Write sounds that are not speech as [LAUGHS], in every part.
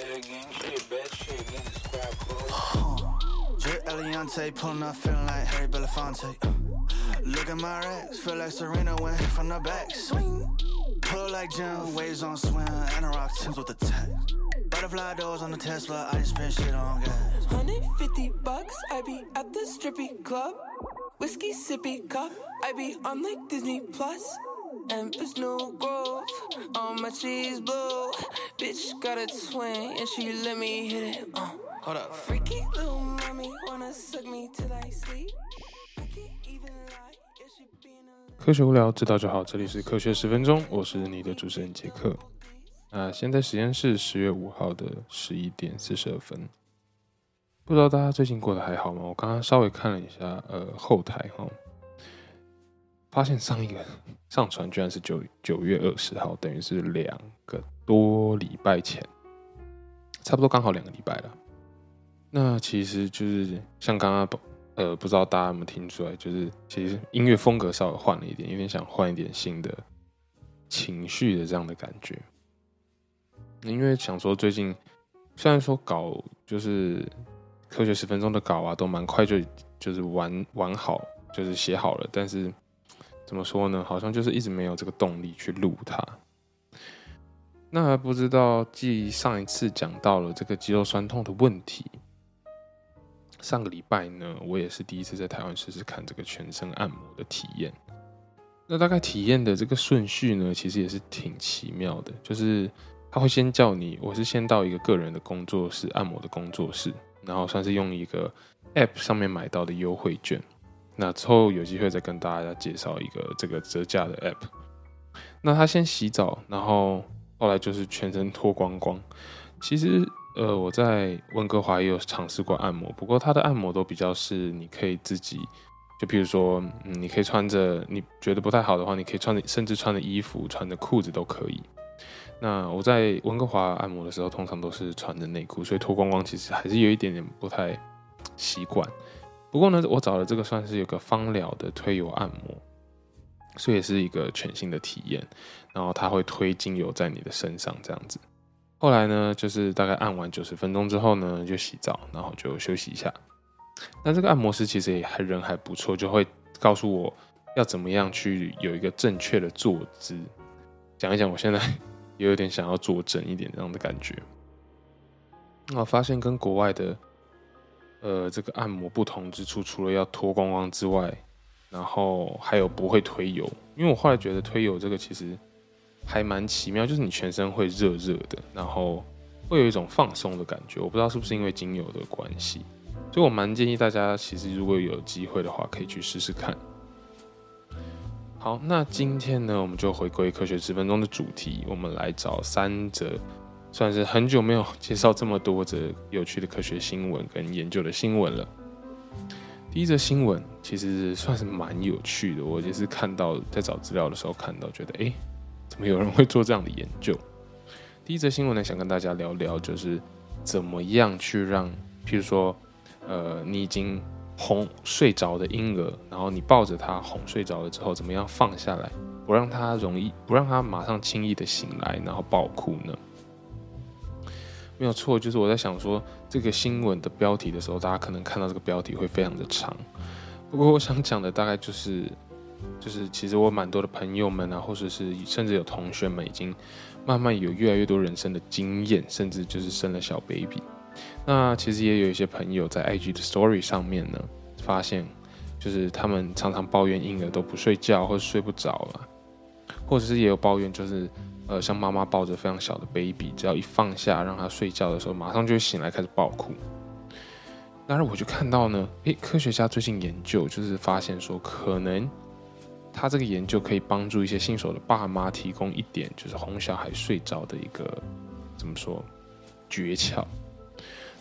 shit, bad shit. Drip Eliante, pulling up, feeling like Harry Belafonte. Uh, look at my racks, feel like Serena went from the back. Swing. Pull like Jim, waves on swim, and a rock Tims with the tech. Butterfly doors on the Tesla, I just spend shit on gas. 150 bucks, I be at the strippy club. Whiskey sippy cup, I be on like Disney Plus. Empress New Grove, all my cheese blue. Bitch got a twin, and she let me hit it. Uh, Hold up. freaky little mommy wanna suck me till I sleep. I can't even lie, yeah, she being a 科学无聊，知道就好。这里是科学十分钟，我是你的主持人杰克。那现在时间是十月五号的十一点四十二分。不知道大家最近过得还好吗？我刚刚稍微看了一下，呃，后台哈，发现上一个上传居然是九九月二十号，等于是两个多礼拜前，差不多刚好两个礼拜了。那其实就是像刚刚呃，不知道大家有没有听出来，就是其实音乐风格稍微换了一点，有点想换一点新的情绪的这样的感觉。因为想说最近虽然说稿就是科学十分钟的稿啊，都蛮快就就是完完好，就是写好了，但是怎么说呢？好像就是一直没有这个动力去录它。那还不知道，继上一次讲到了这个肌肉酸痛的问题，上个礼拜呢，我也是第一次在台湾试试看这个全身按摩的体验。那大概体验的这个顺序呢，其实也是挺奇妙的，就是他会先叫你，我是先到一个个人的工作室按摩的工作室，然后算是用一个 App 上面买到的优惠券。那之后有机会再跟大家介绍一个这个折价的 App。那他先洗澡，然后后来就是全身脱光光。其实呃，我在温哥华也有尝试过按摩，不过他的按摩都比较是你可以自己，就譬如说，嗯，你可以穿着你觉得不太好的话，你可以穿着，甚至穿着衣服、穿着裤子都可以。那我在温哥华按摩的时候，通常都是穿着内裤，所以脱光光其实还是有一点点不太习惯。不过呢，我找了这个算是有个芳疗的推油按摩，所以也是一个全新的体验。然后它会推精油在你的身上这样子。后来呢，就是大概按完九十分钟之后呢，就洗澡，然后就休息一下。那这个按摩师其实也还人还不错，就会告诉我要怎么样去有一个正确的坐姿。讲一讲，我现在 [LAUGHS] 也有点想要坐正一点这样的感觉。那我发现跟国外的呃这个按摩不同之处，除了要脱光光之外，然后还有不会推油。因为我后来觉得推油这个其实还蛮奇妙，就是你全身会热热的，然后会有一种放松的感觉。我不知道是不是因为精油的关系，所以我蛮建议大家，其实如果有机会的话，可以去试试看。好，那今天呢，我们就回归科学十分钟的主题，我们来找三则，算是很久没有介绍这么多则有趣的科学新闻跟研究的新闻了。第一则新闻其实算是蛮有趣的，我也是看到在找资料的时候看到，觉得诶，怎么有人会做这样的研究？第一则新闻呢，想跟大家聊聊，就是怎么样去让，譬如说，呃，你已经哄睡着的婴儿，然后你抱着他哄睡着了之后，怎么样放下来，不让他容易，不让他马上轻易的醒来，然后爆哭呢？没有错，就是我在想说这个新闻的标题的时候，大家可能看到这个标题会非常的长。不过我想讲的大概就是，就是其实我蛮多的朋友们啊，或者是甚至有同学们已经慢慢有越来越多人生的经验，甚至就是生了小 baby。那其实也有一些朋友在 IG 的 Story 上面呢，发现就是他们常常抱怨婴儿都不睡觉或者睡不着了，或者是也有抱怨就是。呃，像妈妈抱着非常小的 baby，只要一放下让他睡觉的时候，马上就会醒来开始爆哭。当然，我就看到呢，诶，科学家最近研究就是发现说，可能他这个研究可以帮助一些新手的爸妈提供一点就是哄小孩睡着的一个怎么说诀窍。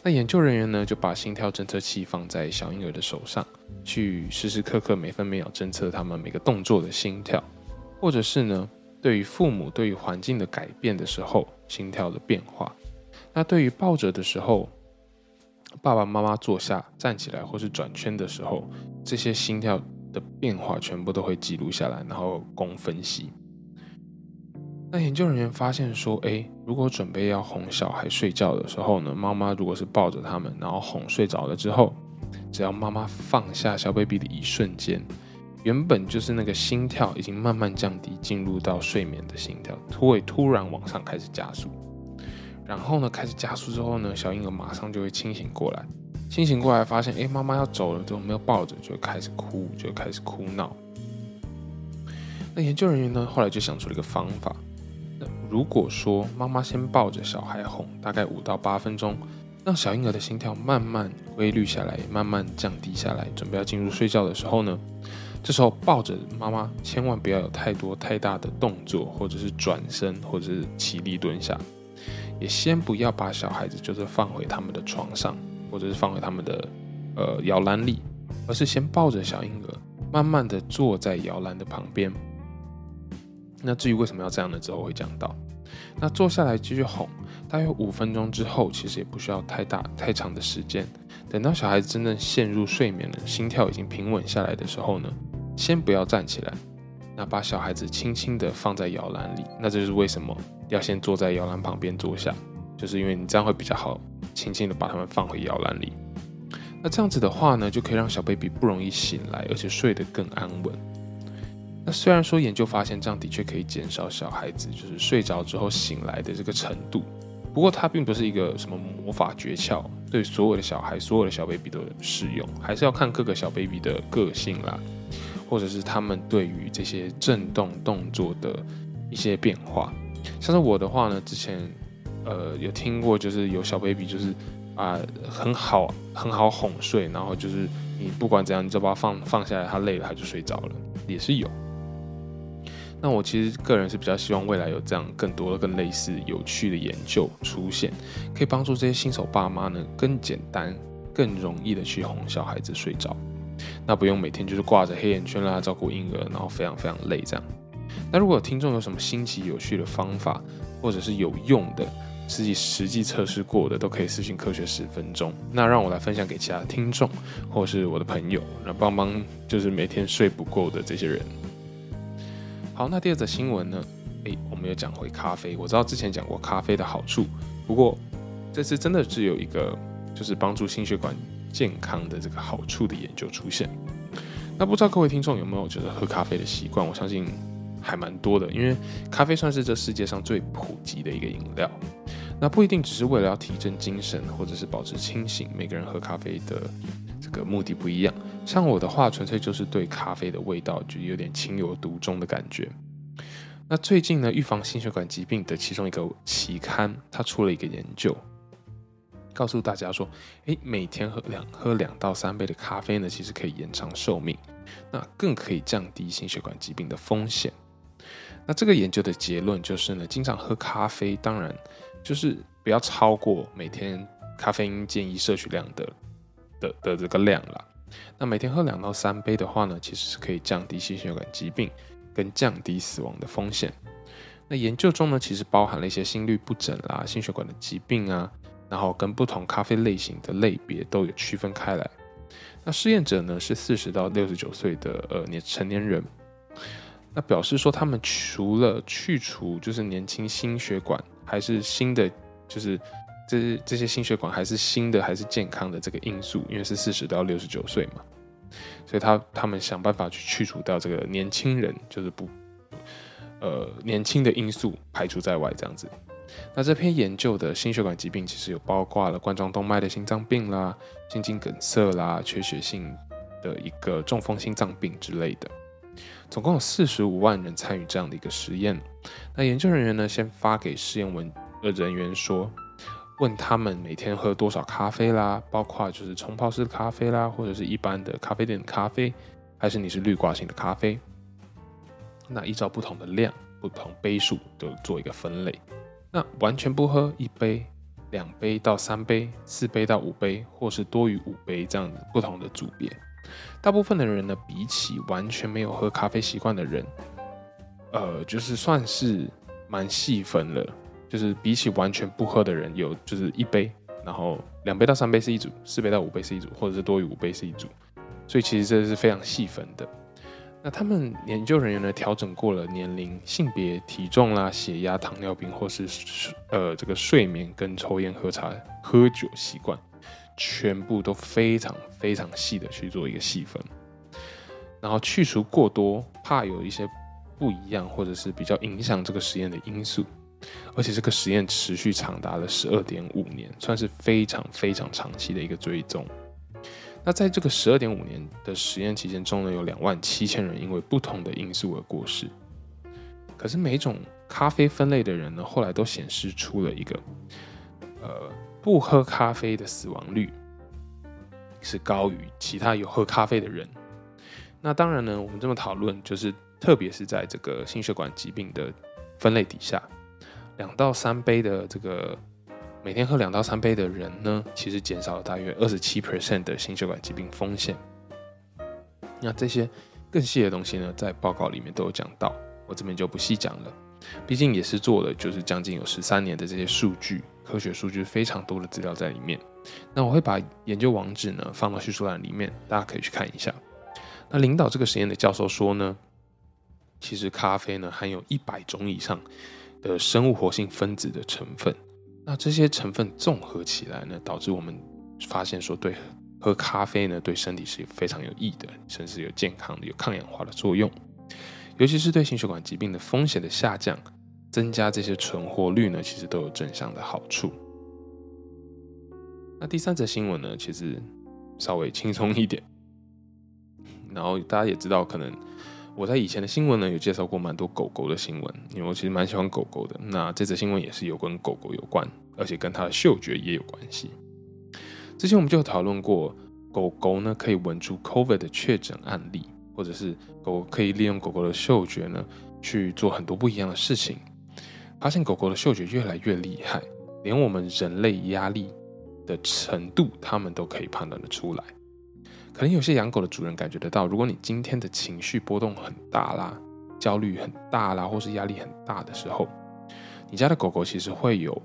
那研究人员呢，就把心跳侦测器放在小婴儿的手上，去时时刻刻每分每秒侦测他们每个动作的心跳，或者是呢。对于父母对于环境的改变的时候，心跳的变化；那对于抱着的时候，爸爸妈妈坐下、站起来或是转圈的时候，这些心跳的变化全部都会记录下来，然后供分析。那研究人员发现说，诶，如果准备要哄小孩睡觉的时候呢，妈妈如果是抱着他们，然后哄睡着了之后，只要妈妈放下小 baby 的一瞬间，原本就是那个心跳已经慢慢降低，进入到睡眠的心跳，突会突然往上开始加速。然后呢，开始加速之后呢，小婴儿马上就会清醒过来。清醒过来，发现诶，妈妈要走了，之后没有抱着，就开始哭，就开始哭闹。那研究人员呢，后来就想出了一个方法。那如果说妈妈先抱着小孩哄，大概五到八分钟，让小婴儿的心跳慢慢规律下来，慢慢降低下来，准备要进入睡觉的时候呢，这时候抱着妈妈，千万不要有太多太大的动作，或者是转身，或者是起立蹲下。也先不要把小孩子就是放回他们的床上，或者是放回他们的呃摇篮里，而是先抱着小婴儿，慢慢的坐在摇篮的旁边。那至于为什么要这样呢？之后会讲到。那坐下来继续哄，大约五分钟之后，其实也不需要太大太长的时间。等到小孩子真正陷入睡眠了，心跳已经平稳下来的时候呢，先不要站起来。那把小孩子轻轻的放在摇篮里，那这就是为什么要先坐在摇篮旁边坐下，就是因为你这样会比较好，轻轻的把他们放回摇篮里。那这样子的话呢，就可以让小 baby 不容易醒来，而且睡得更安稳。那虽然说研究发现这样的确可以减少小孩子就是睡着之后醒来的这个程度，不过它并不是一个什么魔法诀窍，对所有的小孩、所有的小 baby 都适用，还是要看各个小 baby 的个性啦。或者是他们对于这些震动动作的一些变化，像是我的话呢，之前呃有听过，就是有小 baby 就是啊很好很好哄睡，然后就是你不管怎样，你就把它放放下来，他累了他就睡着了，也是有。那我其实个人是比较希望未来有这样更多的更类似有趣的研究出现，可以帮助这些新手爸妈呢更简单、更容易的去哄小孩子睡着。那不用每天就是挂着黑眼圈啦，照顾婴儿，然后非常非常累这样。那如果听众有什么新奇有趣的方法，或者是有用的，自己实际测试过的，都可以私信科学十分钟，那让我来分享给其他听众，或是我的朋友，那帮帮就是每天睡不够的这些人。好，那第二则新闻呢？诶，我们又讲回咖啡。我知道之前讲过咖啡的好处，不过这次真的是有一个就是帮助心血管。健康的这个好处的研究出现，那不知道各位听众有没有觉得喝咖啡的习惯？我相信还蛮多的，因为咖啡算是这世界上最普及的一个饮料。那不一定只是为了要提振精神，或者是保持清醒，每个人喝咖啡的这个目的不一样。像我的话，纯粹就是对咖啡的味道就有点情有独钟的感觉。那最近呢，预防心血管疾病的其中一个期刊，它出了一个研究。告诉大家说，诶，每天喝两喝两到三杯的咖啡呢，其实可以延长寿命，那更可以降低心血管疾病的风险。那这个研究的结论就是呢，经常喝咖啡，当然就是不要超过每天咖啡因建议摄取量的的的这个量了。那每天喝两到三杯的话呢，其实是可以降低心血管疾病跟降低死亡的风险。那研究中呢，其实包含了一些心律不整啦、心血管的疾病啊。然后跟不同咖啡类型的类别都有区分开来。那试验者呢是四十到六十九岁的呃年成年人，那表示说他们除了去除就是年轻心血管还是新的就是这这些心血管还是新的还是健康的这个因素，因为是四十到六十九岁嘛，所以他他们想办法去去除掉这个年轻人就是不呃年轻的因素排除在外这样子。那这篇研究的心血管疾病其实有包括了冠状动脉的心脏病啦、心肌梗塞啦、缺血性的一个中风心脏病之类的，总共有四十五万人参与这样的一个实验。那研究人员呢，先发给试验文的人员说，问他们每天喝多少咖啡啦，包括就是冲泡式咖啡啦，或者是一般的咖啡店的咖啡，还是你是滤挂型的咖啡？那依照不同的量、不同杯数都做一个分类。那完全不喝一杯、两杯到三杯、四杯到五杯，或是多于五杯这样子不同的组别。大部分的人呢，比起完全没有喝咖啡习惯的人，呃，就是算是蛮细分了。就是比起完全不喝的人，有就是一杯，然后两杯到三杯是一组，四杯到五杯是一组，或者是多于五杯是一组。所以其实这是非常细分的。那他们研究人员呢，调整过了年龄、性别、体重啦、血压、糖尿病或是呃这个睡眠跟抽烟、喝茶、喝酒习惯，全部都非常非常细的去做一个细分，然后去除过多，怕有一些不一样或者是比较影响这个实验的因素，而且这个实验持续长达了十二点五年，算是非常非常长期的一个追踪。那在这个十二点五年的实验期间中呢，有两万七千人因为不同的因素而过世。可是每种咖啡分类的人呢，后来都显示出了一个，呃，不喝咖啡的死亡率是高于其他有喝咖啡的人。那当然呢，我们这么讨论，就是特别是在这个心血管疾病的分类底下，两到三杯的这个。每天喝两到三杯的人呢，其实减少了大约二十七 percent 的心血管疾病风险。那这些更细的东西呢，在报告里面都有讲到，我这边就不细讲了。毕竟也是做了，就是将近有十三年的这些数据，科学数据非常多的资料在里面。那我会把研究网址呢放到叙述栏里面，大家可以去看一下。那领导这个实验的教授说呢，其实咖啡呢含有一百种以上的生物活性分子的成分。那这些成分综合起来呢，导致我们发现说，对喝咖啡呢，对身体是非常有益的，甚至有健康的、有抗氧化的作用，尤其是对心血管疾病的风险的下降、增加这些存活率呢，其实都有正向的好处。那第三则新闻呢，其实稍微轻松一点，然后大家也知道，可能。我在以前的新闻呢，有介绍过蛮多狗狗的新闻，因为我其实蛮喜欢狗狗的。那这则新闻也是有跟狗狗有关，而且跟它的嗅觉也有关系。之前我们就讨论过，狗狗呢可以闻出 COVID 的确诊案例，或者是狗可以利用狗狗的嗅觉呢去做很多不一样的事情。发现狗狗的嗅觉越来越厉害，连我们人类压力的程度，它们都可以判断得出来。可能有些养狗的主人感觉得到，如果你今天的情绪波动很大啦，焦虑很大啦，或是压力很大的时候，你家的狗狗其实会有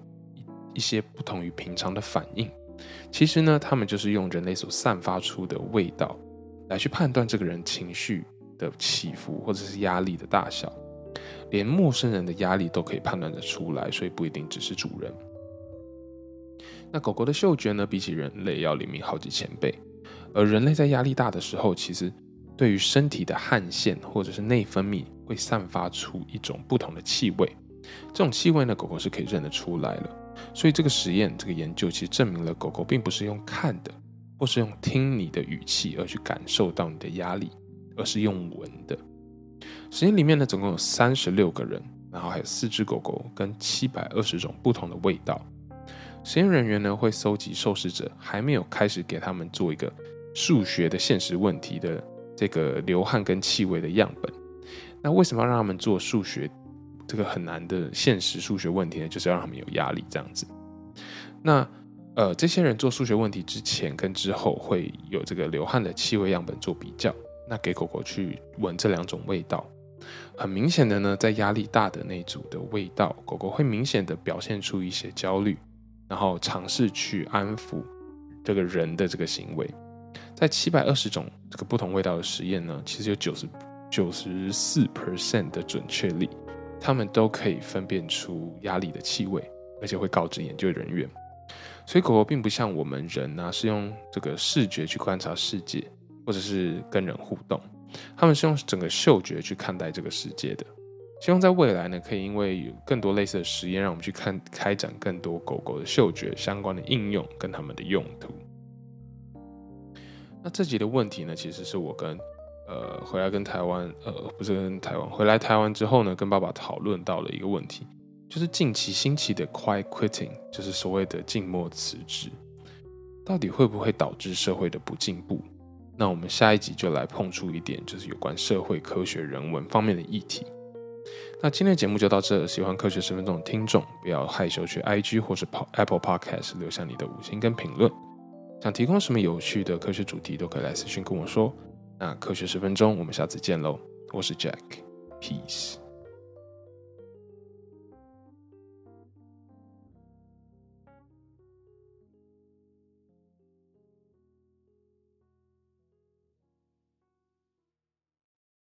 一些不同于平常的反应。其实呢，它们就是用人类所散发出的味道来去判断这个人情绪的起伏或者是压力的大小，连陌生人的压力都可以判断得出来，所以不一定只是主人。那狗狗的嗅觉呢，比起人类要灵敏好几千倍。而人类在压力大的时候，其实对于身体的汗腺或者是内分泌会散发出一种不同的气味，这种气味呢，狗狗是可以认得出来了。所以这个实验，这个研究其实证明了狗狗并不是用看的，或是用听你的语气而去感受到你的压力，而是用闻的。实验里面呢，总共有三十六个人，然后还有四只狗狗跟七百二十种不同的味道。实验人员呢会搜集受试者还没有开始给他们做一个。数学的现实问题的这个流汗跟气味的样本，那为什么要让他们做数学这个很难的现实数学问题呢？就是要让他们有压力这样子。那呃，这些人做数学问题之前跟之后会有这个流汗的气味样本做比较，那给狗狗去闻这两种味道，很明显的呢，在压力大的那组的味道，狗狗会明显的表现出一些焦虑，然后尝试去安抚这个人的这个行为。在七百二十种这个不同味道的实验呢，其实有九十九十四 percent 的准确率，他们都可以分辨出压力的气味，而且会告知研究人员。所以狗狗并不像我们人啊，是用这个视觉去观察世界，或者是跟人互动，他们是用整个嗅觉去看待这个世界的。希望在未来呢，可以因为有更多类似的实验，让我们去看开展更多狗狗的嗅觉相关的应用跟他们的用途。那这集的问题呢，其实是我跟呃回来跟台湾呃不是跟台湾回来台湾之后呢，跟爸爸讨论到了一个问题，就是近期兴起的 quiet quitting，就是所谓的静默辞职，到底会不会导致社会的不进步？那我们下一集就来碰触一点，就是有关社会科学人文方面的议题。那今天的节目就到这，喜欢科学十分钟的听众不要害羞去 IG 或是 Apple Podcast 留下你的五星跟评论。想提供什么有趣的科学主题，都可以来私信跟我说。那科学十分钟，我们下次见喽！我是 Jack，Peace。